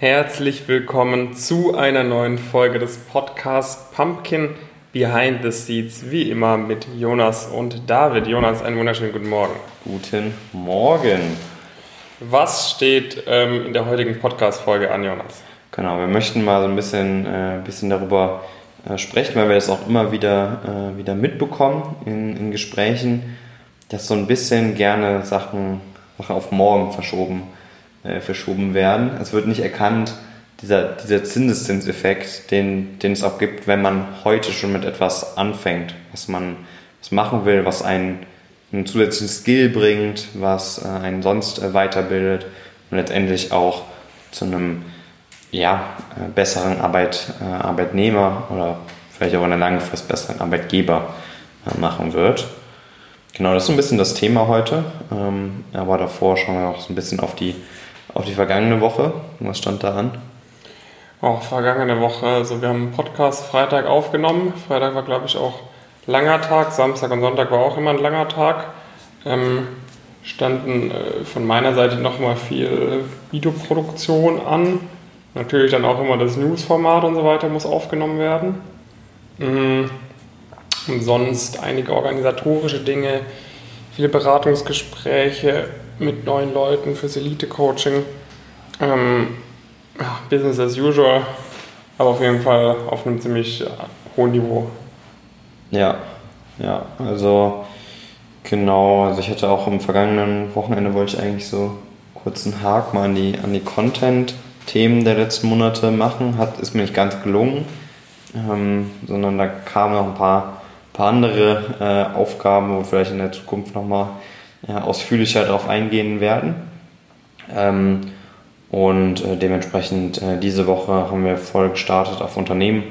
Herzlich willkommen zu einer neuen Folge des Podcasts Pumpkin Behind the Seats. Wie immer mit Jonas und David. Jonas, einen wunderschönen guten Morgen. Guten Morgen. Was steht ähm, in der heutigen Podcast-Folge an, Jonas? Genau, wir möchten mal so ein bisschen, äh, bisschen darüber äh, sprechen, weil wir das auch immer wieder, äh, wieder mitbekommen in, in Gesprächen, dass so ein bisschen gerne Sachen, Sachen auf morgen verschoben werden äh, verschoben werden. Es wird nicht erkannt, dieser, dieser Zinseszinseffekt, den, den es auch gibt, wenn man heute schon mit etwas anfängt, was man was machen will, was einen einen zusätzlichen Skill bringt, was äh, einen sonst äh, weiterbildet und letztendlich auch zu einem ja, äh, besseren Arbeit, äh, Arbeitnehmer oder vielleicht auch in der langen Frist besseren Arbeitgeber äh, machen wird. Genau, das ist so ein bisschen das Thema heute. Ähm, aber davor schauen wir auch so ein bisschen auf die auf die vergangene Woche. Was stand da an? Auch vergangene Woche. Also wir haben einen Podcast Freitag aufgenommen. Freitag war, glaube ich, auch langer Tag. Samstag und Sonntag war auch immer ein langer Tag. Ähm, standen äh, von meiner Seite nochmal viel Videoproduktion an. Natürlich dann auch immer das Newsformat und so weiter muss aufgenommen werden. Mhm. Und sonst einige organisatorische Dinge, viele Beratungsgespräche, mit neuen Leuten fürs Elite-Coaching. Ähm, Business as usual, aber auf jeden Fall auf einem ziemlich hohen Niveau. Ja, ja, also genau, also ich hatte auch am vergangenen Wochenende wollte ich eigentlich so kurz einen Haken mal an die, an die Content-Themen der letzten Monate machen, hat, ist mir nicht ganz gelungen, ähm, sondern da kamen noch ein paar, paar andere äh, Aufgaben, wo vielleicht in der Zukunft nochmal ja, ausführlicher darauf eingehen werden. Ähm, und äh, dementsprechend äh, diese Woche haben wir voll gestartet, auf Unternehmen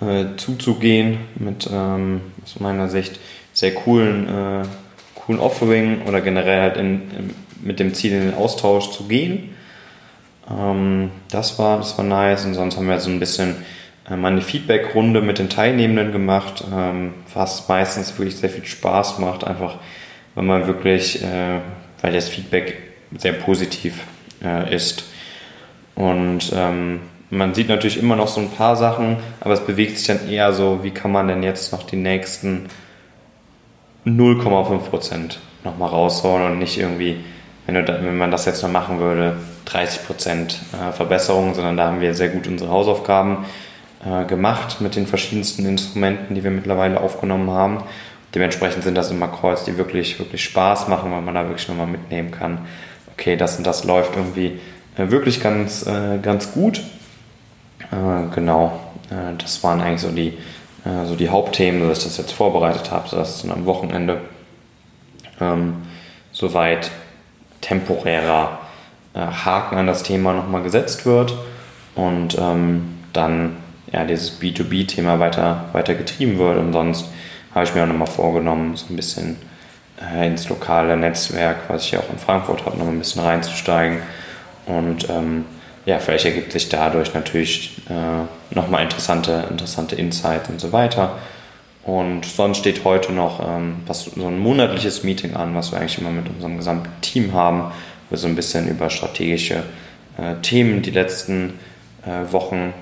äh, zuzugehen mit ähm, aus meiner Sicht sehr coolen, äh, coolen Offering oder generell halt in, in, mit dem Ziel in den Austausch zu gehen. Ähm, das, war, das war nice und sonst haben wir so ein bisschen äh, mal eine Feedback-Runde mit den Teilnehmenden gemacht, ähm, was meistens wirklich sehr viel Spaß macht, einfach wenn man wirklich, äh, weil das Feedback sehr positiv äh, ist. Und ähm, man sieht natürlich immer noch so ein paar Sachen, aber es bewegt sich dann eher so, wie kann man denn jetzt noch die nächsten 0,5 Prozent nochmal rausholen und nicht irgendwie, wenn, da, wenn, man das jetzt noch machen würde, 30 Prozent äh, Verbesserung, sondern da haben wir sehr gut unsere Hausaufgaben äh, gemacht mit den verschiedensten Instrumenten, die wir mittlerweile aufgenommen haben dementsprechend sind das immer Calls, die wirklich, wirklich Spaß machen, weil man da wirklich nochmal mitnehmen kann, okay, das und das läuft irgendwie äh, wirklich ganz, äh, ganz gut. Äh, genau, das waren eigentlich so die, so die Hauptthemen, dass ich das jetzt vorbereitet habe, sodass dann am Wochenende ähm, soweit temporärer Haken an das Thema nochmal gesetzt wird und ähm, dann ja, dieses B2B-Thema weiter, weiter getrieben wird und sonst habe ich mir auch nochmal vorgenommen, so ein bisschen äh, ins lokale Netzwerk, was ich ja auch in Frankfurt habe, noch ein bisschen reinzusteigen. Und ähm, ja, vielleicht ergibt sich dadurch natürlich äh, nochmal interessante, interessante Insights und so weiter. Und sonst steht heute noch ähm, was, so ein monatliches Meeting an, was wir eigentlich immer mit unserem gesamten Team haben, wo wir so ein bisschen über strategische äh, Themen die letzten äh, Wochen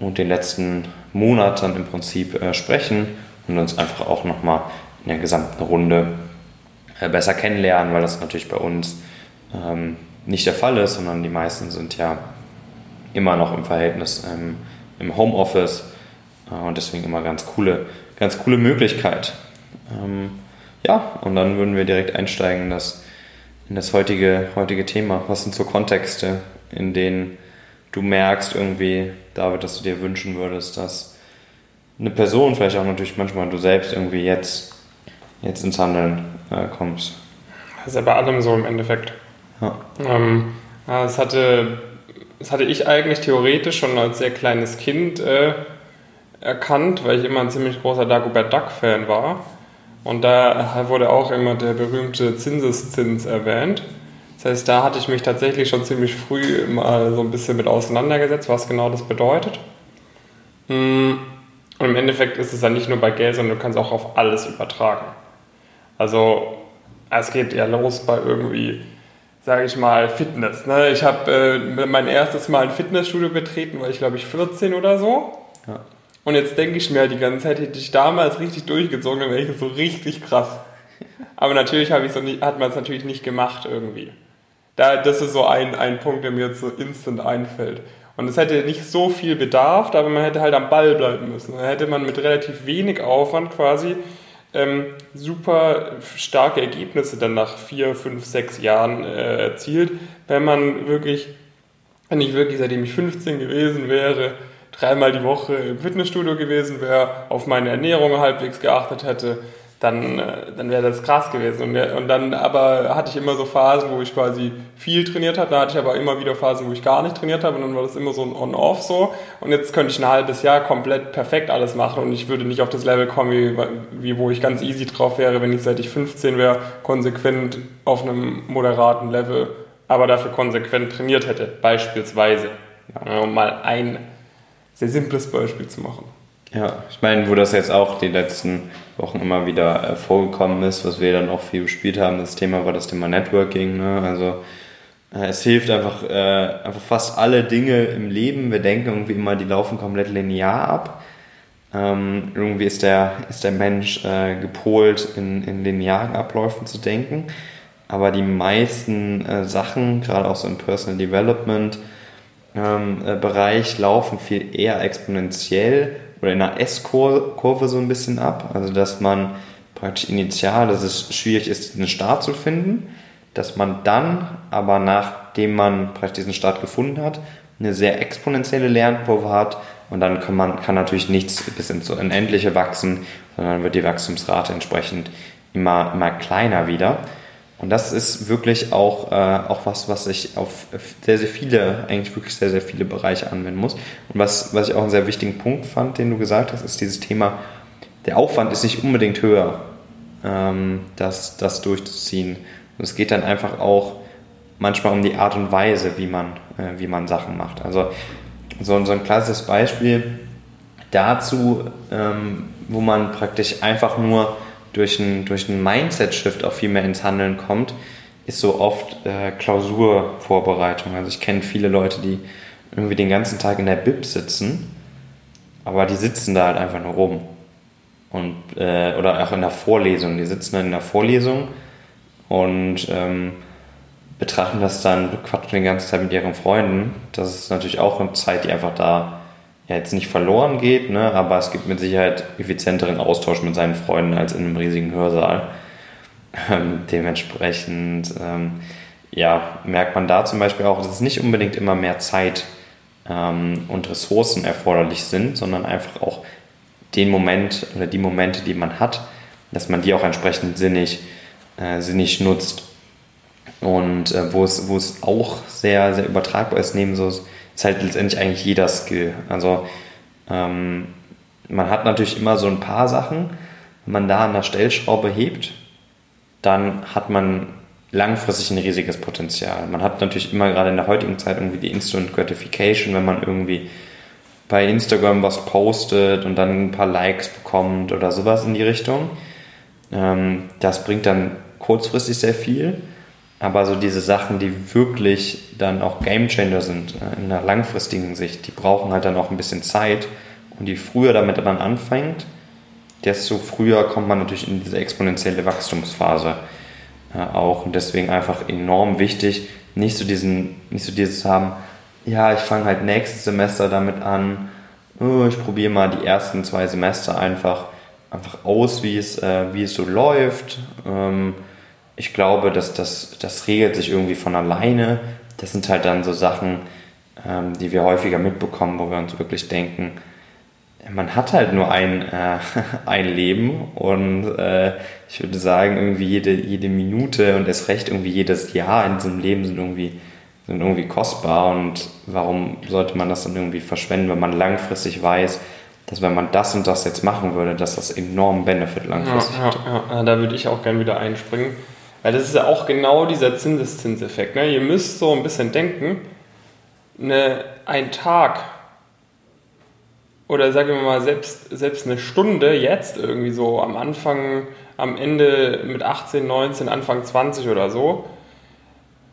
und den letzten Monaten im Prinzip äh, sprechen und uns einfach auch nochmal in der gesamten Runde äh, besser kennenlernen, weil das natürlich bei uns ähm, nicht der Fall ist, sondern die meisten sind ja immer noch im Verhältnis ähm, im Homeoffice äh, und deswegen immer ganz coole, ganz coole Möglichkeit. Ähm, ja, und dann würden wir direkt einsteigen in das, in das heutige, heutige Thema. Was sind so Kontexte, in denen du merkst irgendwie, David, dass du dir wünschen würdest, dass eine Person, vielleicht auch natürlich manchmal du selbst irgendwie jetzt, jetzt ins Handeln äh, kommst. Das ist ja bei allem so im Endeffekt. Ja. Ähm, das, hatte, das hatte ich eigentlich theoretisch schon als sehr kleines Kind äh, erkannt, weil ich immer ein ziemlich großer Dagobert Duck-Fan war. Und da wurde auch immer der berühmte Zinseszins erwähnt. Das heißt, da hatte ich mich tatsächlich schon ziemlich früh mal so ein bisschen mit auseinandergesetzt, was genau das bedeutet. Hm. Und im Endeffekt ist es dann nicht nur bei Geld, sondern du kannst auch auf alles übertragen. Also es geht ja los bei irgendwie sage ich mal, Fitness. Ne? Ich habe äh, mein erstes Mal ein Fitnessstudio betreten, war ich glaube ich 14 oder so. Ja. Und jetzt denke ich mir die ganze Zeit, hätte ich damals richtig durchgezogen, dann wäre ich so richtig krass. Aber natürlich so nicht, hat man es natürlich nicht gemacht irgendwie. Da, das ist so ein, ein Punkt, der mir jetzt so instant einfällt. Und es hätte nicht so viel Bedarf, aber man hätte halt am Ball bleiben müssen. Da hätte man mit relativ wenig Aufwand quasi ähm, super starke Ergebnisse dann nach vier, fünf, sechs Jahren äh, erzielt, wenn man wirklich, wenn ich wirklich seitdem ich 15 gewesen wäre, dreimal die Woche im Fitnessstudio gewesen wäre, auf meine Ernährung halbwegs geachtet hätte, dann, äh, dann wäre das krass gewesen. Und, und dann aber hatte ich immer so Phasen, wo ich quasi viel trainiert habe, dann hatte ich aber immer wieder Phasen, wo ich gar nicht trainiert habe und dann war das immer so ein On-Off so. Und jetzt könnte ich ein halbes Jahr komplett perfekt alles machen und ich würde nicht auf das Level kommen, wie, wie wo ich ganz easy drauf wäre, wenn ich seit ich 15 wäre, konsequent auf einem moderaten Level, aber dafür konsequent trainiert hätte, beispielsweise. Ja, um mal ein sehr simples Beispiel zu machen. Ja, ich meine, wo das jetzt auch die letzten Wochen immer wieder äh, vorgekommen ist, was wir dann auch viel gespielt haben, das Thema war das Thema Networking. Ne? Also äh, es hilft einfach, äh, einfach fast alle Dinge im Leben. Wir denken irgendwie immer, die laufen komplett linear ab. Ähm, irgendwie ist der, ist der Mensch äh, gepolt, in, in linearen Abläufen zu denken. Aber die meisten äh, Sachen, gerade auch so im Personal Development ähm, äh, Bereich, laufen viel eher exponentiell oder in einer S-Kurve so ein bisschen ab. Also dass man praktisch initial, dass es schwierig ist, diesen Start zu finden, dass man dann aber nachdem man praktisch diesen Start gefunden hat, eine sehr exponentielle Lernkurve hat und dann kann man kann natürlich nichts bis ins Unendliche wachsen, sondern wird die Wachstumsrate entsprechend immer, immer kleiner wieder. Und das ist wirklich auch, äh, auch was, was ich auf sehr, sehr viele, eigentlich wirklich sehr, sehr viele Bereiche anwenden muss. Und was, was ich auch einen sehr wichtigen Punkt fand, den du gesagt hast, ist dieses Thema, der Aufwand ist nicht unbedingt höher, ähm, das, das durchzuziehen. Und es geht dann einfach auch manchmal um die Art und Weise, wie man, äh, wie man Sachen macht. Also so, so ein klassisches Beispiel dazu, ähm, wo man praktisch einfach nur durch einen durch Mindset-Shift auch viel mehr ins Handeln kommt, ist so oft äh, Klausurvorbereitung. Also ich kenne viele Leute, die irgendwie den ganzen Tag in der Bib sitzen, aber die sitzen da halt einfach nur rum. Und, äh, oder auch in der Vorlesung. Die sitzen dann in der Vorlesung und ähm, betrachten das dann, quatschen die ganze Zeit mit ihren Freunden. Das ist natürlich auch eine Zeit, die einfach da ja jetzt nicht verloren geht, ne, aber es gibt mit Sicherheit effizienteren Austausch mit seinen Freunden als in einem riesigen Hörsaal. Ähm, dementsprechend ähm, ja, merkt man da zum Beispiel auch, dass es nicht unbedingt immer mehr Zeit ähm, und Ressourcen erforderlich sind, sondern einfach auch den Moment oder die Momente, die man hat, dass man die auch entsprechend sinnig, äh, sinnig nutzt. Und äh, wo, es, wo es auch sehr, sehr übertragbar ist, neben so ist halt letztendlich eigentlich jeder Skill. Also ähm, man hat natürlich immer so ein paar Sachen. Wenn man da an der Stellschraube hebt, dann hat man langfristig ein riesiges Potenzial. Man hat natürlich immer gerade in der heutigen Zeit irgendwie die Instant Gratification, wenn man irgendwie bei Instagram was postet und dann ein paar Likes bekommt oder sowas in die Richtung. Ähm, das bringt dann kurzfristig sehr viel. Aber so diese Sachen, die wirklich dann auch Gamechanger sind äh, in einer langfristigen Sicht, die brauchen halt dann auch ein bisschen Zeit. Und je früher damit man anfängt, desto früher kommt man natürlich in diese exponentielle Wachstumsphase äh, auch. Und deswegen einfach enorm wichtig, nicht so diesen, nicht so dieses haben, ja, ich fange halt nächstes Semester damit an, oh, ich probiere mal die ersten zwei Semester einfach, einfach aus, wie es, äh, wie es so läuft. Ähm, ich glaube, dass das, das regelt sich irgendwie von alleine. Das sind halt dann so Sachen, ähm, die wir häufiger mitbekommen, wo wir uns wirklich denken, man hat halt nur ein, äh, ein Leben und äh, ich würde sagen, irgendwie jede, jede Minute und erst recht irgendwie jedes Jahr in diesem Leben sind irgendwie, sind irgendwie kostbar und warum sollte man das dann irgendwie verschwenden, wenn man langfristig weiß, dass wenn man das und das jetzt machen würde, dass das enormen Benefit langfristig ja, ja, ja, da würde ich auch gerne wieder einspringen. Weil das ist ja auch genau dieser Zinseszinseffekt. Ne? Ihr müsst so ein bisschen denken, ne, ein Tag oder sagen wir mal selbst, selbst eine Stunde jetzt irgendwie so am Anfang, am Ende mit 18, 19, Anfang 20 oder so,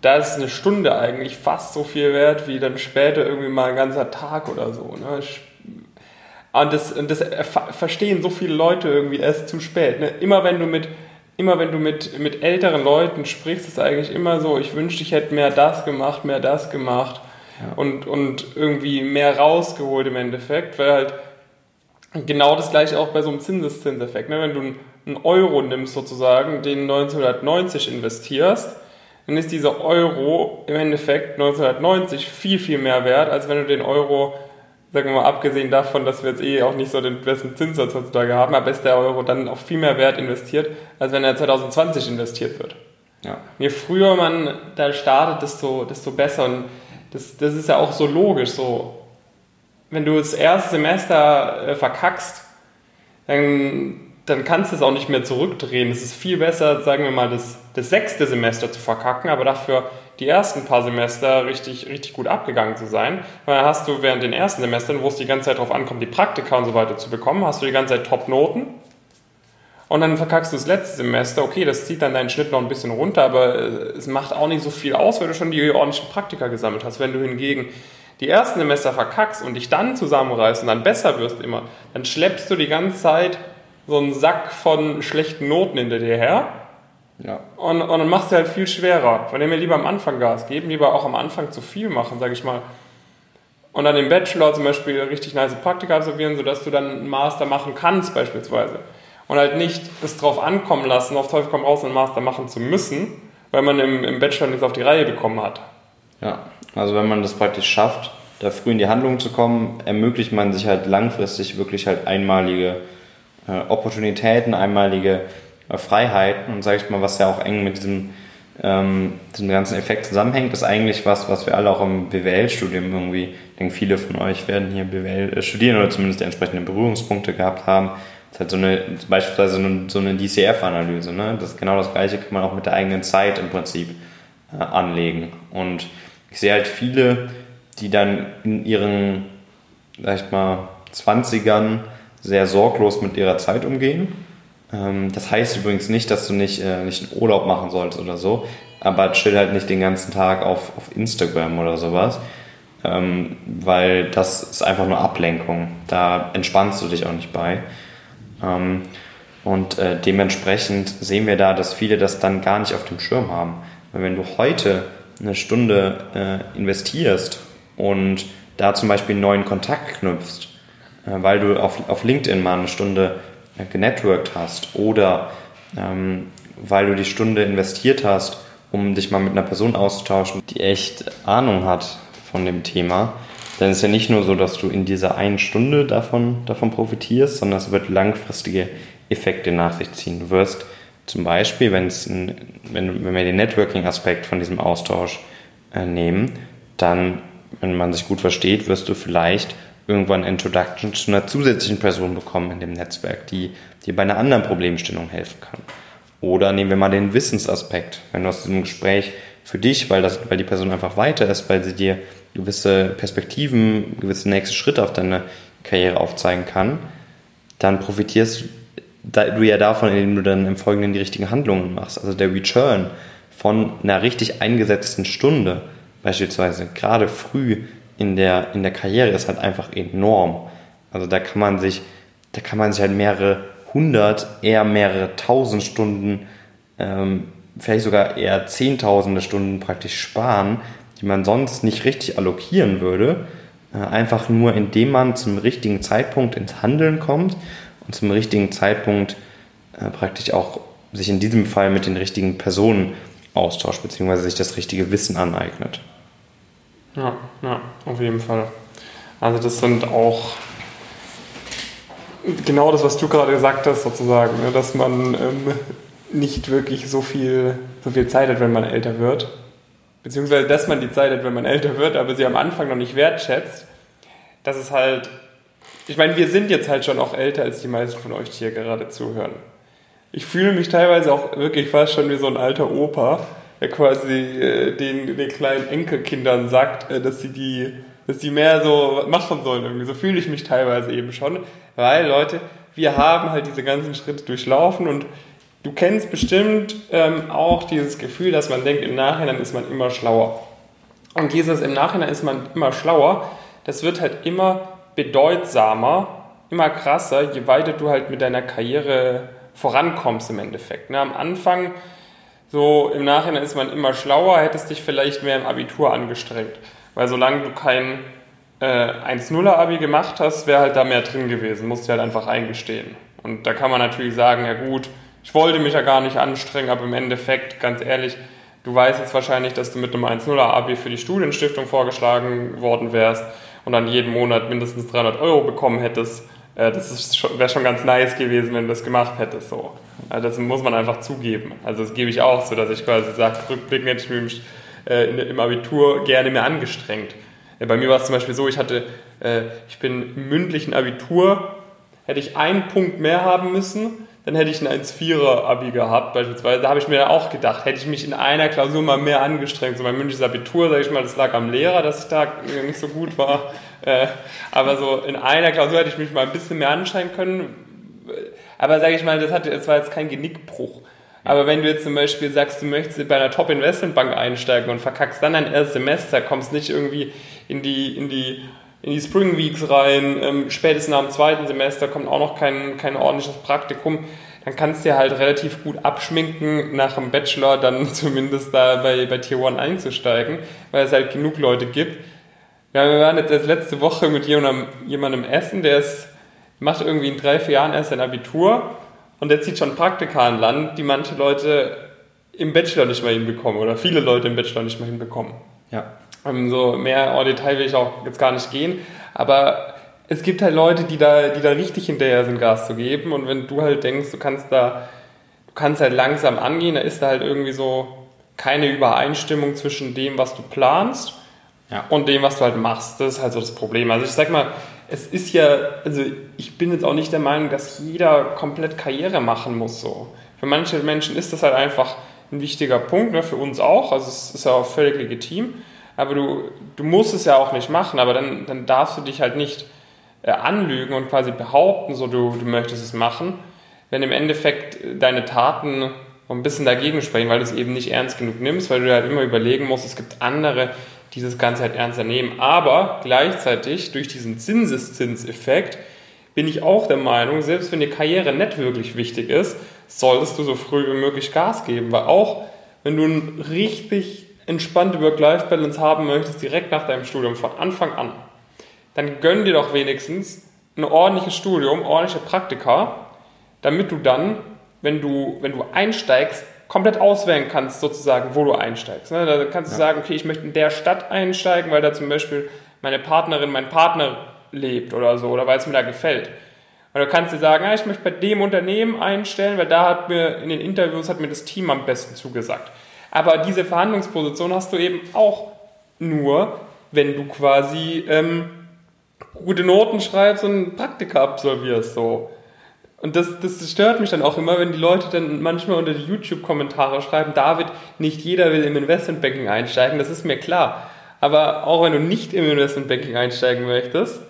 da ist eine Stunde eigentlich fast so viel wert wie dann später irgendwie mal ein ganzer Tag oder so. Ne? Und das, und das verstehen so viele Leute irgendwie erst zu spät. Ne? Immer wenn du mit immer wenn du mit, mit älteren Leuten sprichst, ist es eigentlich immer so, ich wünschte, ich hätte mehr das gemacht, mehr das gemacht ja. und, und irgendwie mehr rausgeholt im Endeffekt, weil halt genau das gleiche auch bei so einem Zinseszinseffekt. Ne? Wenn du einen Euro nimmst sozusagen, den 1990 investierst, dann ist dieser Euro im Endeffekt 1990 viel, viel mehr wert, als wenn du den Euro sagen wir mal, abgesehen davon, dass wir jetzt eh auch nicht so den besten Zinssatz heutzutage haben, aber ist der Euro dann auch viel mehr Wert investiert, als wenn er 2020 investiert wird. Ja. Je früher man da startet, desto, desto besser. Und das, das ist ja auch so logisch. So, wenn du das erste Semester äh, verkackst, dann, dann kannst du es auch nicht mehr zurückdrehen. Es ist viel besser, sagen wir mal, das, das sechste Semester zu verkacken, aber dafür die ersten paar Semester richtig, richtig gut abgegangen zu sein. Weil dann hast du während den ersten Semestern, wo es die ganze Zeit darauf ankommt, die Praktika und so weiter zu bekommen, hast du die ganze Zeit Top-Noten. Und dann verkackst du das letzte Semester, okay, das zieht dann deinen Schnitt noch ein bisschen runter, aber äh, es macht auch nicht so viel aus, weil du schon die ordentlichen Praktika gesammelt hast. Wenn du hingegen die ersten Semester verkackst und dich dann zusammenreißt und dann besser wirst immer, dann schleppst du die ganze Zeit so einen Sack von schlechten Noten hinter dir her ja. Und, und dann machst du halt viel schwerer. Von dem wir lieber am Anfang Gas geben, lieber auch am Anfang zu viel machen, sage ich mal. Und dann im Bachelor zum Beispiel richtig nice Praktika absolvieren, sodass du dann einen Master machen kannst beispielsweise. Und halt nicht es drauf ankommen lassen, auf Teufel komm raus einen Master machen zu müssen, weil man im, im Bachelor nichts auf die Reihe bekommen hat. Ja, also wenn man das praktisch schafft, da früh in die Handlung zu kommen, ermöglicht man sich halt langfristig wirklich halt einmalige äh, Opportunitäten, einmalige Freiheiten und sage ich mal, was ja auch eng mit diesem, ähm, diesem ganzen Effekt zusammenhängt, ist eigentlich was, was wir alle auch im BWL-Studium irgendwie, ich denke, viele von euch werden hier BWL äh, studieren oder zumindest die entsprechenden Berührungspunkte gehabt haben. Das ist halt so eine, beispielsweise so eine, so eine DCF-Analyse, ne? Das genau das Gleiche kann man auch mit der eigenen Zeit im Prinzip äh, anlegen. Und ich sehe halt viele, die dann in ihren, sag ich mal, 20ern sehr sorglos mit ihrer Zeit umgehen das heißt übrigens nicht, dass du nicht, äh, nicht einen Urlaub machen sollst oder so, aber chill halt nicht den ganzen Tag auf, auf Instagram oder sowas, ähm, weil das ist einfach nur Ablenkung. Da entspannst du dich auch nicht bei. Ähm, und äh, dementsprechend sehen wir da, dass viele das dann gar nicht auf dem Schirm haben. Weil wenn du heute eine Stunde äh, investierst und da zum Beispiel einen neuen Kontakt knüpfst, äh, weil du auf, auf LinkedIn mal eine Stunde genetworked hast oder ähm, weil du die Stunde investiert hast, um dich mal mit einer Person auszutauschen, die echt Ahnung hat von dem Thema, dann ist ja nicht nur so, dass du in dieser einen Stunde davon, davon profitierst, sondern es wird langfristige Effekte nach sich ziehen. Du wirst zum Beispiel, ein, wenn, wenn wir den Networking-Aspekt von diesem Austausch äh, nehmen, dann, wenn man sich gut versteht, wirst du vielleicht irgendwann Introduction zu einer zusätzlichen Person bekommen in dem Netzwerk, die dir bei einer anderen Problemstellung helfen kann. Oder nehmen wir mal den Wissensaspekt. Wenn du aus diesem Gespräch für dich, weil, das, weil die Person einfach weiter ist, weil sie dir gewisse Perspektiven, gewisse nächste Schritte auf deine Karriere aufzeigen kann, dann profitierst du ja davon, indem du dann im Folgenden die richtigen Handlungen machst. Also der Return von einer richtig eingesetzten Stunde, beispielsweise gerade früh in der, in der Karriere ist halt einfach enorm. Also da kann man sich, da kann man sich halt mehrere hundert, eher mehrere tausend Stunden, ähm, vielleicht sogar eher zehntausende Stunden praktisch sparen, die man sonst nicht richtig allokieren würde. Äh, einfach nur, indem man zum richtigen Zeitpunkt ins Handeln kommt und zum richtigen Zeitpunkt äh, praktisch auch sich in diesem Fall mit den richtigen Personen austauscht, beziehungsweise sich das richtige Wissen aneignet. Ja, ja, auf jeden Fall. Also das sind auch genau das, was du gerade gesagt hast, sozusagen, ne, dass man ähm, nicht wirklich so viel, so viel Zeit hat, wenn man älter wird. Beziehungsweise, dass man die Zeit hat, wenn man älter wird, aber sie am Anfang noch nicht wertschätzt. Das ist halt, ich meine, wir sind jetzt halt schon auch älter als die meisten von euch, die hier gerade zuhören. Ich fühle mich teilweise auch wirklich fast schon wie so ein alter Opa, der quasi äh, den, den kleinen Enkelkindern sagt, äh, dass sie die, dass die mehr so machen sollen irgendwie. So fühle ich mich teilweise eben schon, weil Leute, wir haben halt diese ganzen Schritte durchlaufen und du kennst bestimmt ähm, auch dieses Gefühl, dass man denkt, im Nachhinein ist man immer schlauer. Und dieses im Nachhinein ist man immer schlauer, das wird halt immer bedeutsamer, immer krasser, je weiter du halt mit deiner Karriere vorankommst im Endeffekt. Ne? Am Anfang, so im Nachhinein ist man immer schlauer, hättest dich vielleicht mehr im Abitur angestrengt. Weil solange du kein äh, 1-0er-Abi gemacht hast, wäre halt da mehr drin gewesen, musst du halt einfach eingestehen. Und da kann man natürlich sagen, ja gut, ich wollte mich ja gar nicht anstrengen, aber im Endeffekt, ganz ehrlich, du weißt jetzt wahrscheinlich, dass du mit einem 1-0er-Abi für die Studienstiftung vorgeschlagen worden wärst und dann jeden Monat mindestens 300 Euro bekommen hättest. Äh, das wäre schon ganz nice gewesen, wenn du das gemacht hättest. So. Also das muss man einfach zugeben. Also das gebe ich auch so, dass ich quasi sage, rückblickend hätte ich mich äh, im Abitur gerne mehr angestrengt. Bei mir war es zum Beispiel so, ich hatte, äh, ich bin im mündlichen Abitur, hätte ich einen Punkt mehr haben müssen, dann hätte ich ein 1,4er Abi gehabt beispielsweise. Da habe ich mir auch gedacht, hätte ich mich in einer Klausur mal mehr angestrengt. So mein mündliches Abitur, sage ich mal, das lag am Lehrer, dass ich da nicht so gut war. Äh, aber so in einer Klausur hätte ich mich mal ein bisschen mehr anstrengen können. Aber sage ich mal, das, hat, das war jetzt kein Genickbruch. Aber wenn du jetzt zum Beispiel sagst, du möchtest bei einer Top-Investmentbank einsteigen und verkackst dann dein erstes Semester, kommst nicht irgendwie in die, in die, in die Spring Weeks rein, ähm, spätestens nach dem zweiten Semester kommt auch noch kein, kein ordentliches Praktikum, dann kannst du dir halt relativ gut abschminken, nach dem Bachelor dann zumindest da bei, bei Tier 1 einzusteigen, weil es halt genug Leute gibt. Ja, wir waren jetzt erst letzte Woche mit jemandem, jemandem essen, der ist, macht irgendwie in drei, vier Jahren erst sein Abitur und der zieht schon Praktika an Land, die manche Leute im Bachelor nicht mehr hinbekommen oder viele Leute im Bachelor nicht mehr hinbekommen. Ja. Um, so mehr en Detail will ich auch jetzt gar nicht gehen, aber es gibt halt Leute, die da, die da richtig hinterher sind, Gas zu geben und wenn du halt denkst, du kannst da, du kannst halt langsam angehen, da ist da halt irgendwie so keine Übereinstimmung zwischen dem, was du planst ja. und dem, was du halt machst. Das ist halt so das Problem. Also ich sag mal, es ist ja, also ich bin jetzt auch nicht der Meinung, dass jeder komplett Karriere machen muss so. Für manche Menschen ist das halt einfach ein wichtiger Punkt, ne, für uns auch, also es ist ja auch völlig legitim, aber du, du musst es ja auch nicht machen, aber dann, dann darfst du dich halt nicht äh, anlügen und quasi behaupten, so du, du möchtest es machen, wenn im Endeffekt deine Taten ein bisschen dagegen sprechen, weil du es eben nicht ernst genug nimmst, weil du halt immer überlegen musst, es gibt andere, dieses Ganze halt ernster nehmen. Aber gleichzeitig durch diesen Zinseszinseffekt bin ich auch der Meinung, selbst wenn die Karriere nicht wirklich wichtig ist, solltest du so früh wie möglich Gas geben. Weil auch wenn du ein richtig entspannte Work-Life-Balance haben möchtest, direkt nach deinem Studium von Anfang an, dann gönn dir doch wenigstens ein ordentliches Studium, ordentliche Praktika, damit du dann, wenn du, wenn du einsteigst, komplett auswählen kannst, sozusagen, wo du einsteigst. Ne? Da kannst du ja. sagen, okay, ich möchte in der Stadt einsteigen, weil da zum Beispiel meine Partnerin, mein Partner lebt oder so, oder weil es mir da gefällt. Und du kannst dir sagen, ja, ich möchte bei dem Unternehmen einstellen, weil da hat mir in den Interviews hat mir das Team am besten zugesagt. Aber diese Verhandlungsposition hast du eben auch nur, wenn du quasi ähm, gute Noten schreibst und Praktika absolvierst. So. Und das, das stört mich dann auch immer, wenn die Leute dann manchmal unter die YouTube-Kommentare schreiben, David, nicht jeder will im Investmentbanking einsteigen, das ist mir klar. Aber auch wenn du nicht im Investmentbanking einsteigen möchtest,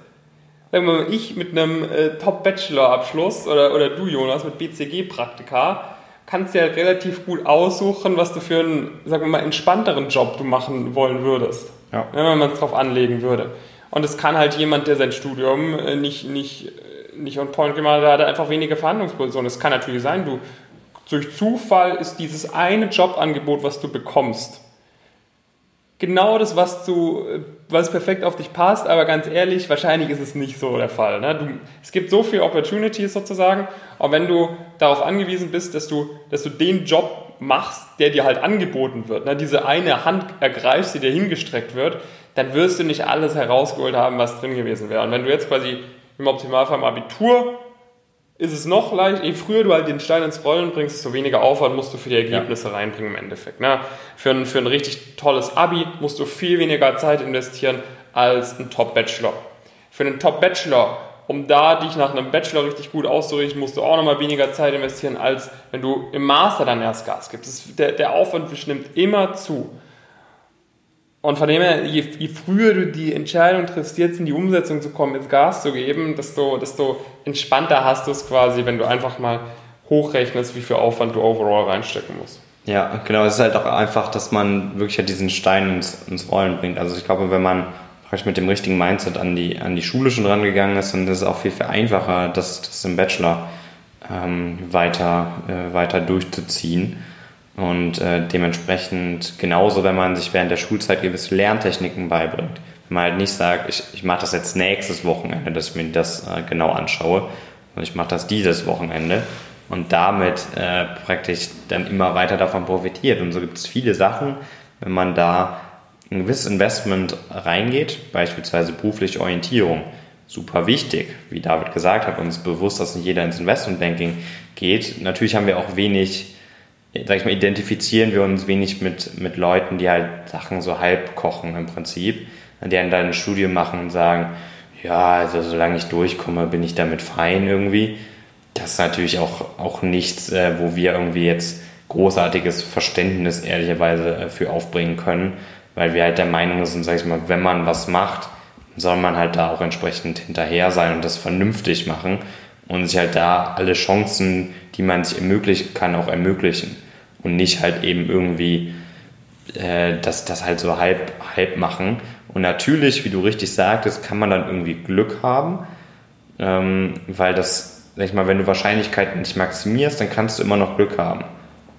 sagen wir mal, ich mit einem äh, Top-Bachelor-Abschluss oder, oder du, Jonas, mit BCG-Praktika, kannst dir halt relativ gut aussuchen, was du für einen, sagen wir mal, entspannteren Job du machen wollen würdest. Ja. Wenn man es drauf anlegen würde. Und es kann halt jemand, der sein Studium äh, nicht, nicht nicht on point gemacht hat, einfach weniger Verhandlungspositionen. Es kann natürlich sein, du durch Zufall ist dieses eine Jobangebot, was du bekommst, genau das, was du, was perfekt auf dich passt, aber ganz ehrlich, wahrscheinlich ist es nicht so der Fall. Ne? Du, es gibt so viele Opportunities sozusagen, aber wenn du darauf angewiesen bist, dass du, dass du den Job machst, der dir halt angeboten wird, ne? diese eine Hand ergreifst, die dir hingestreckt wird, dann wirst du nicht alles herausgeholt haben, was drin gewesen wäre. Und wenn du jetzt quasi im Optimalfall im Abitur ist es noch leicht, je früher du halt den Stein ins Rollen bringst, desto weniger Aufwand musst du für die Ergebnisse ja. reinbringen im Endeffekt. Ne? Für, ein, für ein richtig tolles Abi musst du viel weniger Zeit investieren als ein Top-Bachelor. Für einen Top-Bachelor, um da dich nach einem Bachelor richtig gut auszurichten, musst du auch nochmal weniger Zeit investieren, als wenn du im Master dann erst Gas gibst. Das, der, der Aufwand nimmt immer zu. Und von dem her, je, je, früher du die Entscheidung triffst, jetzt in die Umsetzung zu kommen, ins Gas zu geben, desto, desto entspannter hast du es quasi, wenn du einfach mal hochrechnest, wie viel Aufwand du overall reinstecken musst. Ja, genau. Es ist halt auch einfach, dass man wirklich halt diesen Stein ins, ins Rollen bringt. Also ich glaube, wenn man praktisch mit dem richtigen Mindset an die, an die Schule schon rangegangen ist, dann ist es auch viel, viel einfacher, das, das im Bachelor ähm, weiter, äh, weiter durchzuziehen. Und äh, dementsprechend genauso, wenn man sich während der Schulzeit gewisse Lerntechniken beibringt. Wenn man halt nicht sagt, ich, ich mache das jetzt nächstes Wochenende, dass ich mir das äh, genau anschaue, sondern ich mache das dieses Wochenende und damit äh, praktisch dann immer weiter davon profitiert. Und so gibt es viele Sachen, wenn man da ein gewisses Investment reingeht, beispielsweise berufliche Orientierung, super wichtig. Wie David gesagt hat, uns bewusst, dass nicht jeder ins Investmentbanking geht. Natürlich haben wir auch wenig sag ich mal, identifizieren wir uns wenig mit, mit Leuten, die halt Sachen so halb kochen im Prinzip, die dann ein Studium machen und sagen, ja, also solange ich durchkomme, bin ich damit fein irgendwie. Das ist natürlich auch, auch nichts, äh, wo wir irgendwie jetzt großartiges Verständnis ehrlicherweise äh, für aufbringen können, weil wir halt der Meinung sind, sag ich mal, wenn man was macht, soll man halt da auch entsprechend hinterher sein und das vernünftig machen und sich halt da alle Chancen, die man sich ermöglichen kann, auch ermöglichen. Und nicht halt eben irgendwie äh, das, das halt so halb, halb machen. Und natürlich, wie du richtig sagtest, kann man dann irgendwie Glück haben, ähm, weil das, sag ich mal, wenn du Wahrscheinlichkeiten nicht maximierst, dann kannst du immer noch Glück haben.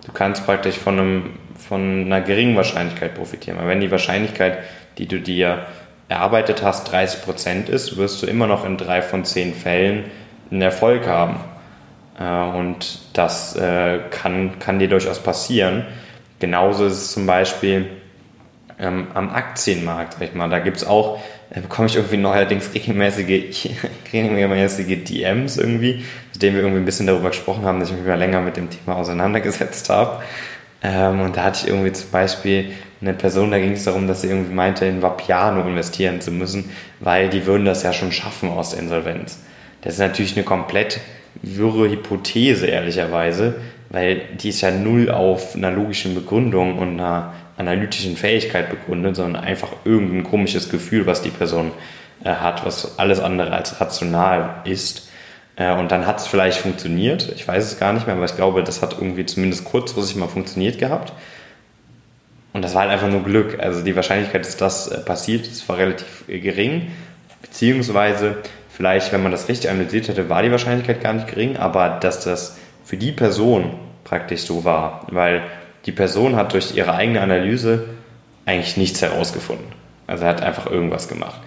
Du kannst praktisch von, einem, von einer geringen Wahrscheinlichkeit profitieren. Aber wenn die Wahrscheinlichkeit, die du dir erarbeitet hast, 30% ist, wirst du immer noch in drei von zehn Fällen einen Erfolg haben. Äh, und das äh, kann, kann dir durchaus passieren. Genauso ist es zum Beispiel ähm, am Aktienmarkt, sag ich mal. Da gibt es auch, da bekomme ich irgendwie neuerdings regelmäßige, regelmäßige DMs irgendwie, mit denen wir irgendwie ein bisschen darüber gesprochen haben, dass ich mich mal länger mit dem Thema auseinandergesetzt habe. Ähm, und da hatte ich irgendwie zum Beispiel eine Person, da ging es darum, dass sie irgendwie meinte, in Vapiano investieren zu müssen, weil die würden das ja schon schaffen aus der Insolvenz. Das ist natürlich eine komplett wirre Hypothese, ehrlicherweise, weil die ist ja null auf einer logischen Begründung und einer analytischen Fähigkeit begründet, sondern einfach irgendein komisches Gefühl, was die Person äh, hat, was alles andere als rational ist. Äh, und dann hat es vielleicht funktioniert. Ich weiß es gar nicht mehr, aber ich glaube, das hat irgendwie zumindest kurzfristig mal funktioniert gehabt. Und das war halt einfach nur Glück. Also die Wahrscheinlichkeit, dass das äh, passiert, ist war relativ äh, gering. Beziehungsweise vielleicht, wenn man das richtig analysiert hätte, war die Wahrscheinlichkeit gar nicht gering, aber dass das für die Person praktisch so war, weil die Person hat durch ihre eigene Analyse eigentlich nichts herausgefunden. Also hat einfach irgendwas gemacht.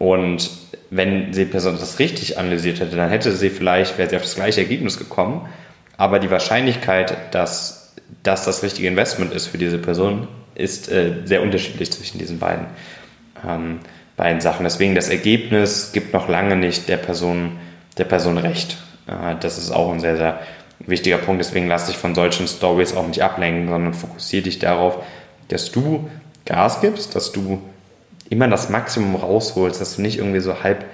Und wenn die Person das richtig analysiert hätte, dann hätte sie vielleicht, wäre sie auf das gleiche Ergebnis gekommen, aber die Wahrscheinlichkeit, dass das das richtige Investment ist für diese Person, ist äh, sehr unterschiedlich zwischen diesen beiden. Ähm, beiden Sachen. Deswegen das Ergebnis gibt noch lange nicht der Person, der Person recht. Das ist auch ein sehr, sehr wichtiger Punkt. Deswegen lass dich von solchen Stories auch nicht ablenken, sondern fokussiere dich darauf, dass du Gas gibst, dass du immer das Maximum rausholst, dass du nicht irgendwie so halb,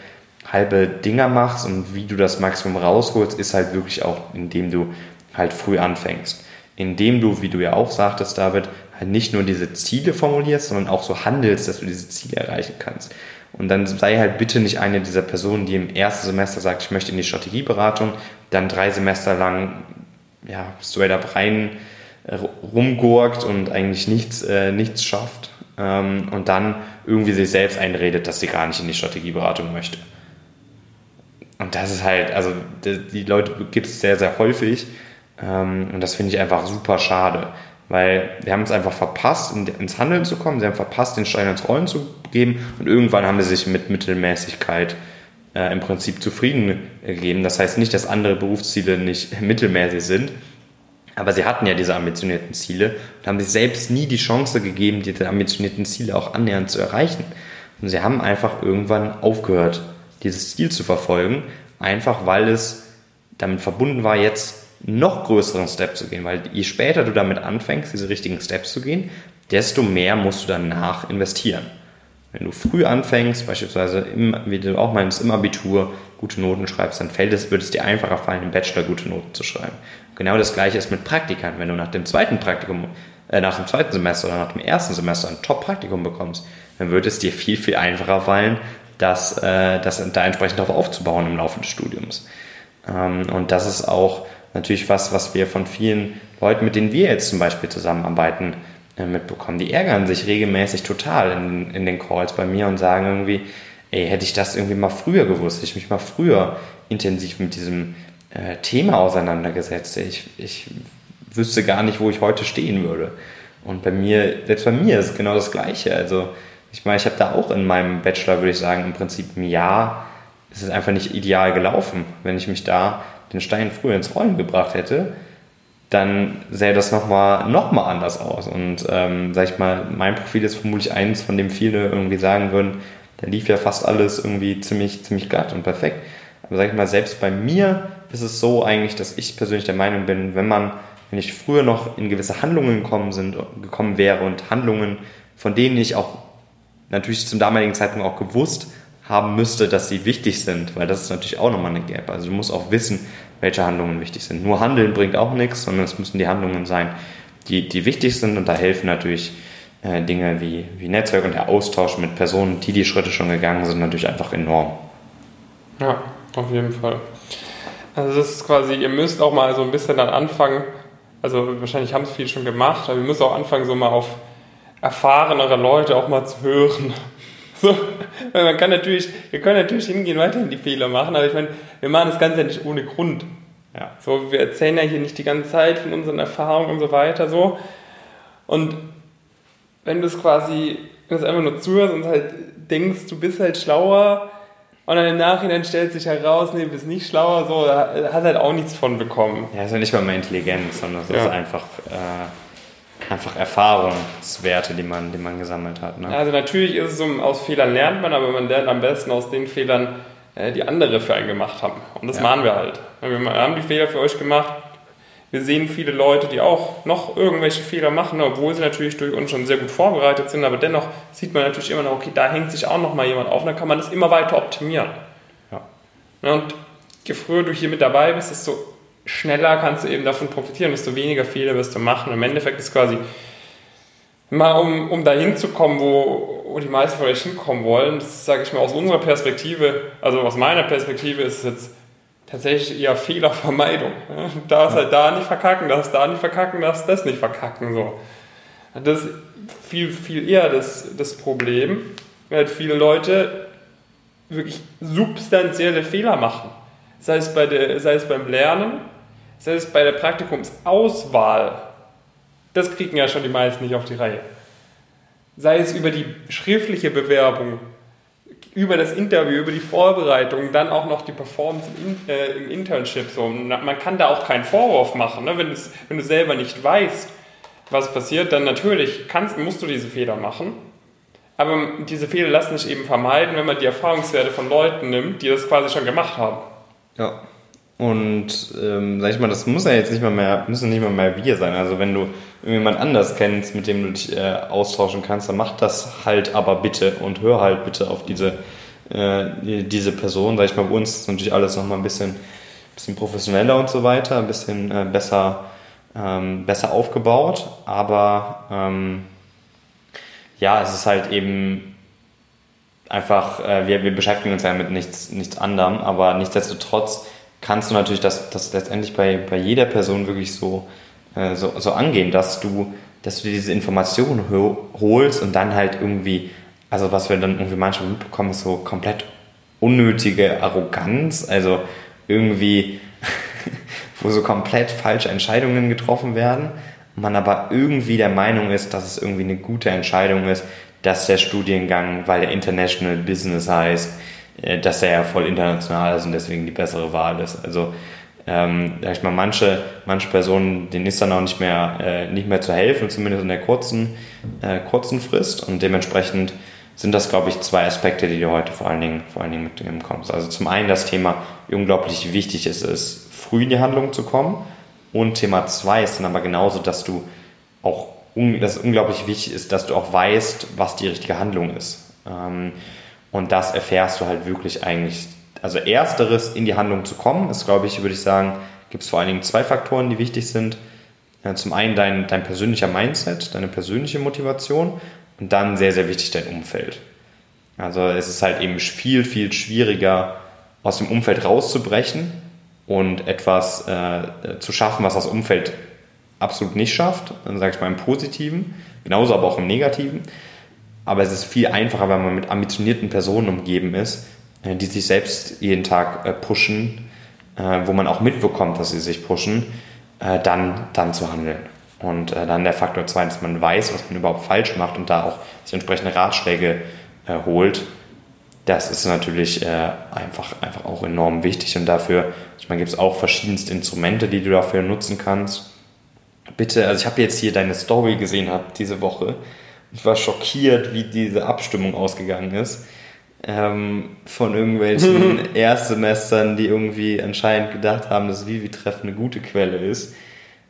halbe Dinger machst und wie du das Maximum rausholst, ist halt wirklich auch, indem du halt früh anfängst. Indem du, wie du ja auch sagtest, David, halt nicht nur diese Ziele formulierst, sondern auch so handelst, dass du diese Ziele erreichen kannst. Und dann sei halt bitte nicht eine dieser Personen, die im ersten Semester sagt, ich möchte in die Strategieberatung, dann drei Semester lang ja, straight up rein äh, rumgurkt und eigentlich nichts, äh, nichts schafft ähm, und dann irgendwie sich selbst einredet, dass sie gar nicht in die Strategieberatung möchte. Und das ist halt, also die, Leute gibt es sehr, sehr häufig ähm, und das finde ich einfach super schade. Weil wir haben es einfach verpasst, ins Handeln zu kommen. Sie haben verpasst, den Stein ins Rollen zu geben. Und irgendwann haben sie sich mit Mittelmäßigkeit äh, im Prinzip zufrieden gegeben. Das heißt nicht, dass andere Berufsziele nicht mittelmäßig sind. Aber sie hatten ja diese ambitionierten Ziele und haben sich selbst nie die Chance gegeben, diese ambitionierten Ziele auch annähernd zu erreichen. Und sie haben einfach irgendwann aufgehört, dieses Ziel zu verfolgen, einfach weil es damit verbunden war, jetzt noch größeren Step zu gehen, weil je später du damit anfängst, diese richtigen Steps zu gehen, desto mehr musst du danach investieren. Wenn du früh anfängst, beispielsweise im, wie du auch meinst, im Abitur gute Noten schreibst, dann fällt es, wird es dir einfacher fallen, im Bachelor gute Noten zu schreiben. Genau das gleiche ist mit Praktikern. Wenn du nach dem zweiten Praktikum, äh, nach dem zweiten Semester oder nach dem ersten Semester ein Top-Praktikum bekommst, dann wird es dir viel, viel einfacher fallen, das, äh, das da entsprechend darauf aufzubauen im Laufe des Studiums. Ähm, und das ist auch natürlich was, was wir von vielen Leuten, mit denen wir jetzt zum Beispiel zusammenarbeiten, äh, mitbekommen. Die ärgern sich regelmäßig total in, in den Calls bei mir und sagen irgendwie, ey, hätte ich das irgendwie mal früher gewusst, hätte ich mich mal früher intensiv mit diesem äh, Thema auseinandergesetzt. Ich, ich wüsste gar nicht, wo ich heute stehen würde. Und bei mir, selbst bei mir ist genau das Gleiche. Also ich meine, ich habe da auch in meinem Bachelor, würde ich sagen, im Prinzip ein Jahr ist es einfach nicht ideal gelaufen. Wenn ich mich da den Stein früher ins Rollen gebracht hätte, dann sähe das nochmal noch mal anders aus. Und ähm, sag ich mal, mein Profil ist vermutlich eins, von dem viele irgendwie sagen würden, da lief ja fast alles irgendwie ziemlich, ziemlich glatt und perfekt. Aber sag ich mal, selbst bei mir ist es so eigentlich, dass ich persönlich der Meinung bin, wenn man, wenn ich früher noch in gewisse Handlungen gekommen sind, gekommen wäre und Handlungen, von denen ich auch natürlich zum damaligen Zeitpunkt auch gewusst haben müsste, dass sie wichtig sind, weil das ist natürlich auch nochmal eine Gap. Also du musst auch wissen, welche Handlungen wichtig sind. Nur Handeln bringt auch nichts, sondern es müssen die Handlungen sein, die, die wichtig sind und da helfen natürlich äh, Dinge wie, wie Netzwerk und der Austausch mit Personen, die die Schritte schon gegangen sind, natürlich einfach enorm. Ja, auf jeden Fall. Also das ist quasi, ihr müsst auch mal so ein bisschen dann anfangen, also wahrscheinlich haben es viele schon gemacht, aber ihr müsst auch anfangen, so mal auf erfahrenere Leute auch mal zu hören. So, man kann natürlich, wir können natürlich hingehen, weiterhin die Fehler machen, aber ich meine, wir machen das Ganze ja nicht ohne Grund. Ja. So, wir erzählen ja hier nicht die ganze Zeit von unseren Erfahrungen und so weiter, so. Und wenn du es quasi, wenn du es einfach nur zuhörst und halt denkst, du bist halt schlauer, und dann im Nachhinein stellt sich heraus, nee, du bist nicht schlauer, so, da hat halt auch nichts von bekommen. Ja, ist ja nicht mal mehr Intelligenz, sondern es ja. ist einfach äh, einfach Erfahrungswerte, die man, die man gesammelt hat. Ne? Also natürlich ist es so, aus Fehlern lernt man, aber man lernt am besten aus den Fehlern, äh, die andere für einen gemacht haben. Und das ja. machen wir halt. Wir haben die Fehler für euch gemacht. Wir sehen viele Leute, die auch noch irgendwelche Fehler machen, obwohl sie natürlich durch uns schon sehr gut vorbereitet sind, aber dennoch sieht man natürlich immer noch, okay, da hängt sich auch noch mal jemand auf, dann kann man das immer weiter optimieren. Ja. Und je früher du hier mit dabei bist, desto schneller kannst du eben davon profitieren, desto weniger Fehler wirst du machen. Im Endeffekt ist quasi mal, um, um dahin zu kommen, wo, wo die meisten von euch hinkommen wollen, das sage ich mal aus unserer Perspektive, also aus meiner Perspektive ist es jetzt tatsächlich eher Fehlervermeidung. Du darfst halt da nicht verkacken, darfst da nicht verkacken, darfst das nicht verkacken. So. Das ist viel, viel eher das, das Problem, weil halt viele Leute wirklich substanzielle Fehler machen. Sei es, bei der, sei es beim Lernen, heißt, bei der Praktikumsauswahl, das kriegen ja schon die meisten nicht auf die Reihe. Sei es über die schriftliche Bewerbung, über das Interview, über die Vorbereitung, dann auch noch die Performance im, äh, im Internship. So. Man kann da auch keinen Vorwurf machen. Ne? Wenn, wenn du selber nicht weißt, was passiert, dann natürlich kannst, musst du diese Fehler machen. Aber diese Fehler lassen sich eben vermeiden, wenn man die Erfahrungswerte von Leuten nimmt, die das quasi schon gemacht haben. Ja. Und ähm, sag ich mal, das muss ja jetzt nicht mal mehr, müssen nicht mal mehr wir sein. Also wenn du jemand anders kennst, mit dem du dich äh, austauschen kannst, dann mach das halt aber bitte und hör halt bitte auf diese, äh, diese Person. Sag ich mal, bei uns ist natürlich alles nochmal ein bisschen, bisschen professioneller und so weiter, ein bisschen äh, besser, ähm, besser aufgebaut. Aber ähm, ja, es ist halt eben einfach, äh, wir, wir beschäftigen uns ja mit nichts, nichts anderem, aber nichtsdestotrotz kannst du natürlich das, das letztendlich bei, bei jeder Person wirklich so, äh, so, so angehen, dass du, dass du diese Informationen holst und dann halt irgendwie, also was wir dann irgendwie manchmal mitbekommen, ist so komplett unnötige Arroganz, also irgendwie, wo so komplett falsche Entscheidungen getroffen werden, man aber irgendwie der Meinung ist, dass es irgendwie eine gute Entscheidung ist, dass der Studiengang, weil der International Business heißt, dass er ja voll international ist und deswegen die bessere Wahl ist. Also ähm, sag ich mal, manche, manche Personen, denen ist dann auch nicht mehr, äh, nicht mehr zu helfen, zumindest in der kurzen, äh, kurzen Frist. Und dementsprechend sind das, glaube ich, zwei Aspekte, die du heute vor allen Dingen, vor allen Dingen mitnehmen kommst. Also zum einen das Thema, wie unglaublich wichtig es ist, früh in die Handlung zu kommen. Und Thema zwei ist dann aber genauso, dass du auch, dass es unglaublich wichtig ist, dass du auch weißt, was die richtige Handlung ist. Ähm, und das erfährst du halt wirklich eigentlich. Also ersteres in die Handlung zu kommen, ist, glaube ich, würde ich sagen, gibt es vor allen Dingen zwei Faktoren, die wichtig sind. Zum einen dein, dein persönlicher Mindset, deine persönliche Motivation und dann sehr, sehr wichtig dein Umfeld. Also es ist halt eben viel, viel schwieriger, aus dem Umfeld rauszubrechen, und etwas äh, zu schaffen, was das Umfeld absolut nicht schafft, dann sage ich mal im Positiven, genauso aber auch im Negativen. Aber es ist viel einfacher, wenn man mit ambitionierten Personen umgeben ist, äh, die sich selbst jeden Tag äh, pushen, äh, wo man auch mitbekommt, dass sie sich pushen, dann, dann zu handeln. Und dann der Faktor zwei, dass man weiß, was man überhaupt falsch macht und da auch sich entsprechende Ratschläge holt. Das ist natürlich einfach, einfach auch enorm wichtig und dafür, ich meine, gibt es auch verschiedenste Instrumente, die du dafür nutzen kannst bitte, also ich habe jetzt hier deine Story gesehen habe diese Woche. Ich war schockiert, wie diese Abstimmung ausgegangen ist. Ähm, von irgendwelchen Erstsemestern, die irgendwie anscheinend gedacht haben, dass Vivi-Treff eine gute Quelle ist.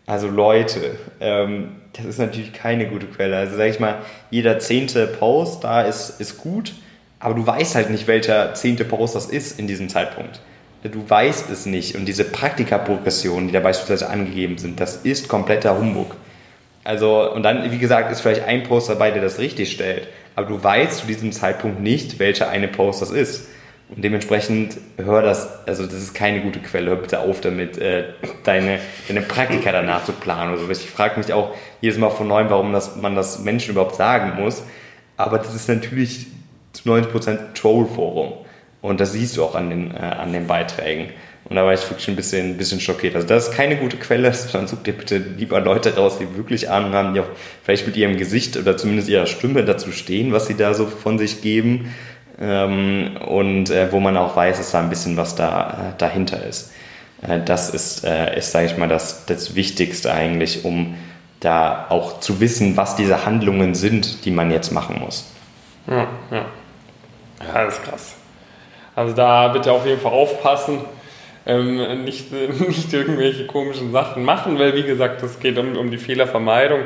Also Leute, ähm, das ist natürlich keine gute Quelle. Also sag ich mal, jeder zehnte Post da ist, ist gut, aber du weißt halt nicht, welcher zehnte Post das ist in diesem Zeitpunkt du weißt es nicht. Und diese Praktika-Progressionen, die da beispielsweise angegeben sind, das ist kompletter Humbug. Also, und dann, wie gesagt, ist vielleicht ein Post dabei, der das richtig stellt. Aber du weißt zu diesem Zeitpunkt nicht, welcher eine Post das ist. Und dementsprechend hör das, also das ist keine gute Quelle, hör bitte auf damit, äh, deine, deine Praktika danach zu planen. Also ich frage mich auch jedes Mal von neuem, warum das, man das Menschen überhaupt sagen muss. Aber das ist natürlich zu 90% Trollforum. Und das siehst du auch an den, äh, an den Beiträgen. Und da war ich wirklich ein bisschen, ein bisschen schockiert. Also das ist keine gute Quelle, sondern such dir bitte lieber Leute raus, die wirklich Ahnung haben, die auch vielleicht mit ihrem Gesicht oder zumindest ihrer Stimme dazu stehen, was sie da so von sich geben. Ähm, und äh, wo man auch weiß, dass da ein bisschen was da, äh, dahinter ist. Äh, das ist, ist sage ich mal, das, das Wichtigste eigentlich, um da auch zu wissen, was diese Handlungen sind, die man jetzt machen muss. Ja, ja. Ist krass. Also da bitte auf jeden Fall aufpassen. Ähm, nicht, nicht irgendwelche komischen Sachen machen, weil wie gesagt, es geht um, um die Fehlervermeidung.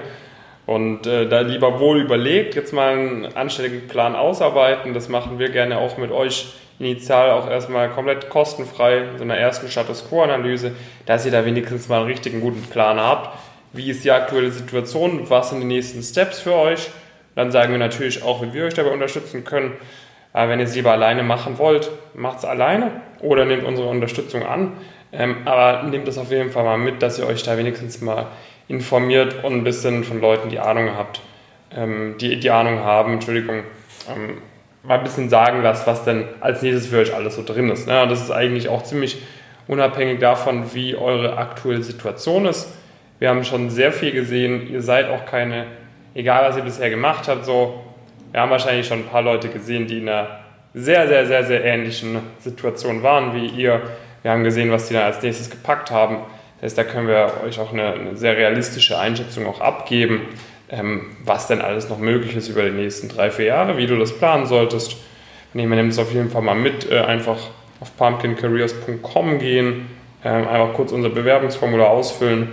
Und äh, da lieber wohl überlegt, jetzt mal einen anständigen Plan ausarbeiten. Das machen wir gerne auch mit euch initial auch erstmal komplett kostenfrei, so einer ersten Status Quo-Analyse, dass ihr da wenigstens mal einen richtigen guten Plan habt. Wie ist die aktuelle Situation? Was sind die nächsten Steps für euch? Dann sagen wir natürlich auch, wie wir euch dabei unterstützen können. Aber wenn ihr es lieber alleine machen wollt, macht es alleine oder nehmt unsere Unterstützung an. Ähm, aber nehmt es auf jeden Fall mal mit, dass ihr euch da wenigstens mal informiert und ein bisschen von Leuten, die Ahnung habt, ähm, die die Ahnung haben, Entschuldigung, ähm, mal ein bisschen sagen lasst, was denn als nächstes für euch alles so drin ist. Ne? Das ist eigentlich auch ziemlich unabhängig davon, wie eure aktuelle Situation ist. Wir haben schon sehr viel gesehen, ihr seid auch keine, egal was ihr bisher gemacht habt, so wir haben wahrscheinlich schon ein paar Leute gesehen, die in einer sehr, sehr, sehr, sehr ähnlichen Situation waren wie ihr. Wir haben gesehen, was die dann als nächstes gepackt haben. Das heißt, da können wir euch auch eine, eine sehr realistische Einschätzung auch abgeben, ähm, was denn alles noch möglich ist über die nächsten drei, vier Jahre, wie du das planen solltest. Nee, man nimmt es auf jeden Fall mal mit, äh, einfach auf pumpkincareers.com gehen, äh, einfach kurz unser Bewerbungsformular ausfüllen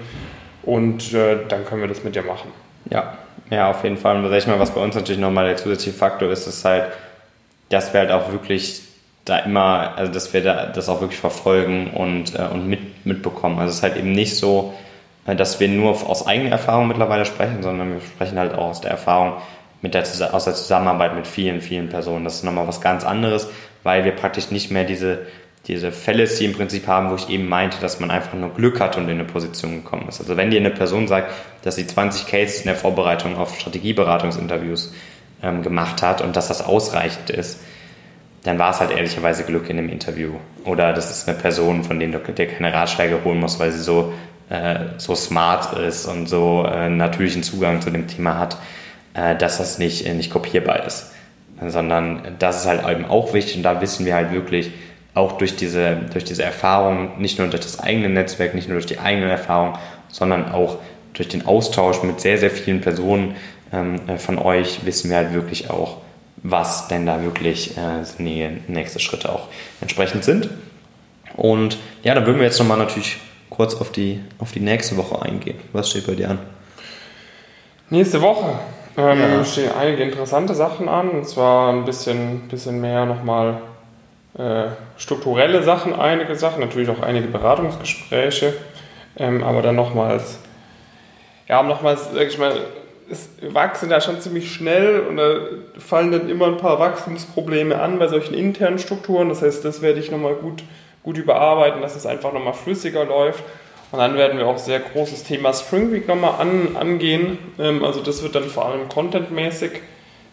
und äh, dann können wir das mit dir machen. Ja, ja, auf jeden Fall. Und sag ich mal, was bei uns natürlich nochmal der zusätzliche Faktor ist, ist halt, dass wir halt auch wirklich da immer, also dass wir da das auch wirklich verfolgen und, äh, und mit, mitbekommen. Also es ist halt eben nicht so, äh, dass wir nur aus eigener Erfahrung mittlerweile sprechen, sondern wir sprechen halt auch aus der Erfahrung mit der, aus der Zusammenarbeit mit vielen, vielen Personen. Das ist nochmal was ganz anderes, weil wir praktisch nicht mehr diese diese Fallacy im Prinzip haben, wo ich eben meinte, dass man einfach nur Glück hat und in eine Position gekommen ist. Also wenn dir eine Person sagt, dass sie 20 Cases in der Vorbereitung auf Strategieberatungsinterviews ähm, gemacht hat und dass das ausreichend ist, dann war es halt ehrlicherweise Glück in dem Interview. Oder das ist eine Person, von der du dir keine Ratschläge holen musst, weil sie so, äh, so smart ist und so äh, natürlichen Zugang zu dem Thema hat, äh, dass das nicht, äh, nicht kopierbar ist. Sondern das ist halt eben auch wichtig und da wissen wir halt wirklich, auch durch diese, durch diese Erfahrung, nicht nur durch das eigene Netzwerk, nicht nur durch die eigene Erfahrung, sondern auch durch den Austausch mit sehr, sehr vielen Personen ähm, äh, von euch wissen wir halt wirklich auch, was denn da wirklich äh, die nächsten Schritte auch entsprechend sind. Und ja, dann würden wir jetzt nochmal natürlich kurz auf die, auf die nächste Woche eingehen. Was steht bei dir an? Nächste Woche ähm, ja. stehen einige interessante Sachen an. Und zwar ein bisschen, bisschen mehr nochmal äh, strukturelle Sachen, einige Sachen, natürlich auch einige Beratungsgespräche, ähm, aber dann nochmals, ja, nochmals, sag ich mal, es wachsen da schon ziemlich schnell und da fallen dann immer ein paar Wachstumsprobleme an bei solchen internen Strukturen. Das heißt, das werde ich nochmal gut, gut überarbeiten, dass es einfach nochmal flüssiger läuft. Und dann werden wir auch sehr großes Thema Spring Week nochmal an, angehen. Ähm, also das wird dann vor allem contentmäßig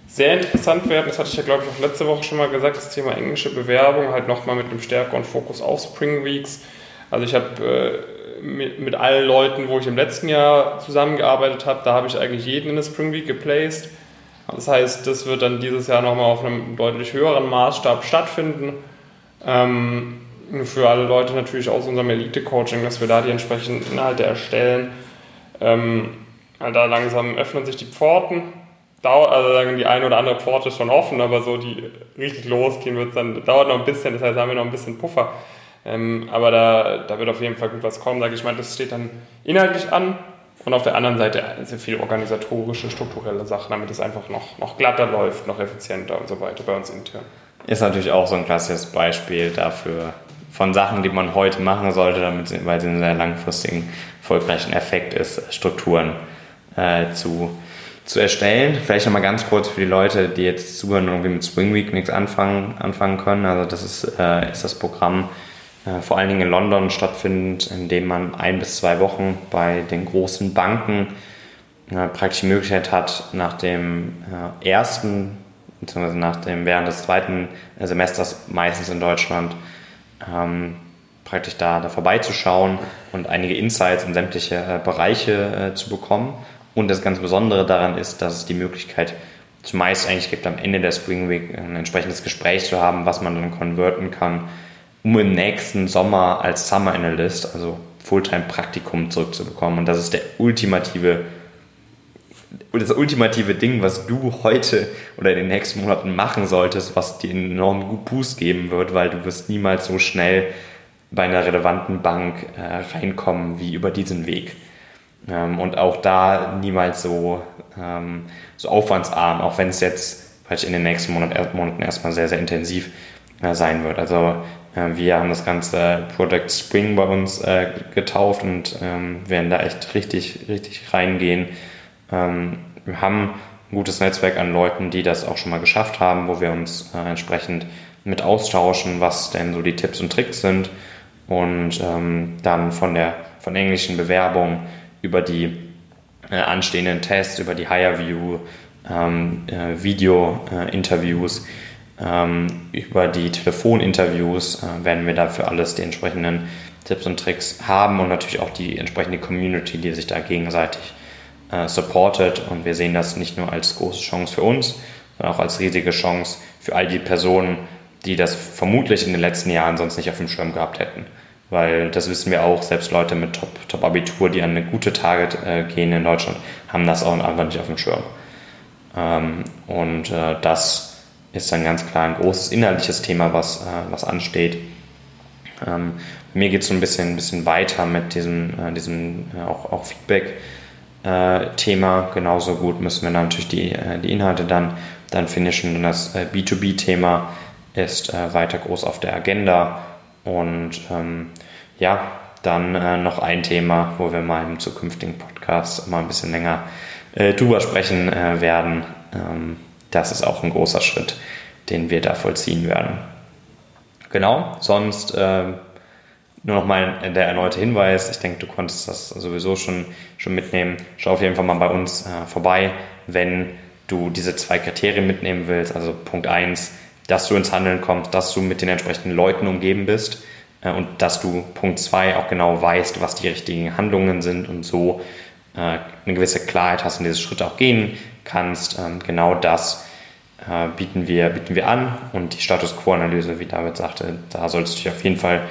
sehr interessant werden. Das hatte ich ja, glaube ich, auch letzte Woche schon mal gesagt, das Thema englische Bewerbung, halt nochmal mit einem stärkeren Fokus auf Spring Weeks. Also ich habe äh, mit, allen Leuten, wo ich im letzten Jahr zusammengearbeitet habe, da habe ich eigentlich jeden in der Spring Week geplaced. Das heißt, das wird dann dieses Jahr nochmal auf einem deutlich höheren Maßstab stattfinden. Ähm, für alle Leute natürlich aus unserem Elite-Coaching, dass wir da die entsprechenden Inhalte erstellen. Ähm, da langsam öffnen sich die Pforten. Also sagen die eine oder andere Pforte ist schon offen, aber so die richtig losgehen wird dann, dauert noch ein bisschen, das heißt, haben wir noch ein bisschen Puffer. Ähm, aber da, da wird auf jeden Fall gut was kommen, sage ich mal. Das steht dann inhaltlich an und auf der anderen Seite sehr viel organisatorische, strukturelle Sachen, damit es einfach noch, noch glatter läuft, noch effizienter und so weiter bei uns intern. Ist natürlich auch so ein klassisches Beispiel dafür, von Sachen, die man heute machen sollte, damit weil sie einen sehr langfristigen, erfolgreichen Effekt ist, Strukturen äh, zu, zu erstellen. Vielleicht nochmal ganz kurz für die Leute, die jetzt zuhören und irgendwie mit Spring Week nichts anfangen, anfangen können. Also das ist, äh, ist das Programm, äh, vor allen Dingen in London stattfindet, in dem man ein bis zwei Wochen bei den großen Banken äh, praktisch die Möglichkeit hat, nach dem äh, ersten, beziehungsweise nach dem, während des zweiten Semesters meistens in Deutschland, ähm, praktisch da, da vorbeizuschauen und einige Insights in sämtliche äh, Bereiche äh, zu bekommen. Und das ganz Besondere daran ist, dass es die Möglichkeit zumeist eigentlich gibt, am Ende der Spring Week ein entsprechendes Gespräch zu haben, was man dann konverten kann, um im nächsten Sommer als Summer Analyst, also Fulltime-Praktikum zurückzubekommen. Und das ist der ultimative das ultimative Ding, was du heute oder in den nächsten Monaten machen solltest, was dir einen enormen Boost geben wird, weil du wirst niemals so schnell bei einer relevanten Bank äh, reinkommen wie über diesen Weg. Ähm, und auch da niemals so, ähm, so aufwandsarm, auch wenn es jetzt in den nächsten Monat, Monaten erstmal sehr, sehr intensiv äh, sein wird. Also äh, wir haben das ganze Project Spring bei uns äh, getauft und ähm, werden da echt richtig, richtig reingehen ähm, wir haben ein gutes Netzwerk an Leuten, die das auch schon mal geschafft haben, wo wir uns äh, entsprechend mit austauschen, was denn so die Tipps und Tricks sind und ähm, dann von der von englischen Bewerbung über die äh, anstehenden Tests, über die Higher View, ähm, äh, Video-Interviews, ähm, über die Telefoninterviews äh, werden wir dafür alles die entsprechenden Tipps und Tricks haben und natürlich auch die entsprechende Community, die sich da gegenseitig äh, supported und wir sehen das nicht nur als große Chance für uns, sondern auch als riesige Chance für all die Personen, die das vermutlich in den letzten Jahren sonst nicht auf dem Schirm gehabt hätten. Weil das wissen wir auch, selbst Leute mit Top-Abitur, Top die an eine gute Target äh, gehen in Deutschland, haben das auch einfach nicht auf dem Schirm. Ähm, und äh, das ist dann ganz klar ein großes inhaltliches Thema, was, äh, was ansteht. Ähm, mir geht es so ein bisschen, ein bisschen weiter mit diesem, äh, diesem äh, auch, auch Feedback äh. Genauso gut müssen wir natürlich die, die Inhalte dann, dann finishen. Und das äh, B2B-Thema ist weiter groß auf der Agenda. Und ähm, ja, dann äh, noch ein Thema, wo wir mal im zukünftigen Podcast mal ein bisschen länger äh, drüber sprechen werden. Ähm, das ist auch ein großer Schritt, den wir da vollziehen werden. Genau, sonst nur noch mal der erneute Hinweis, ich denke, du konntest das sowieso schon, schon mitnehmen. Schau auf jeden Fall mal bei uns äh, vorbei, wenn du diese zwei Kriterien mitnehmen willst. Also Punkt 1, dass du ins Handeln kommst, dass du mit den entsprechenden Leuten umgeben bist äh, und dass du Punkt 2 auch genau weißt, was die richtigen Handlungen sind und so äh, eine gewisse Klarheit hast und diese Schritte auch gehen kannst. Ähm, genau das äh, bieten, wir, bieten wir an und die Status Quo-Analyse, wie David sagte, da solltest du dich auf jeden Fall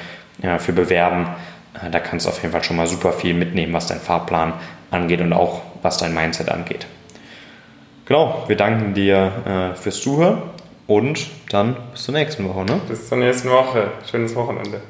ja, für bewerben. Äh, da kannst du auf jeden Fall schon mal super viel mitnehmen, was dein Fahrplan angeht und auch was dein Mindset angeht. Genau, wir danken dir äh, fürs Zuhören und dann bis zur nächsten Woche. Ne? Bis zur nächsten Woche. Schönes Wochenende.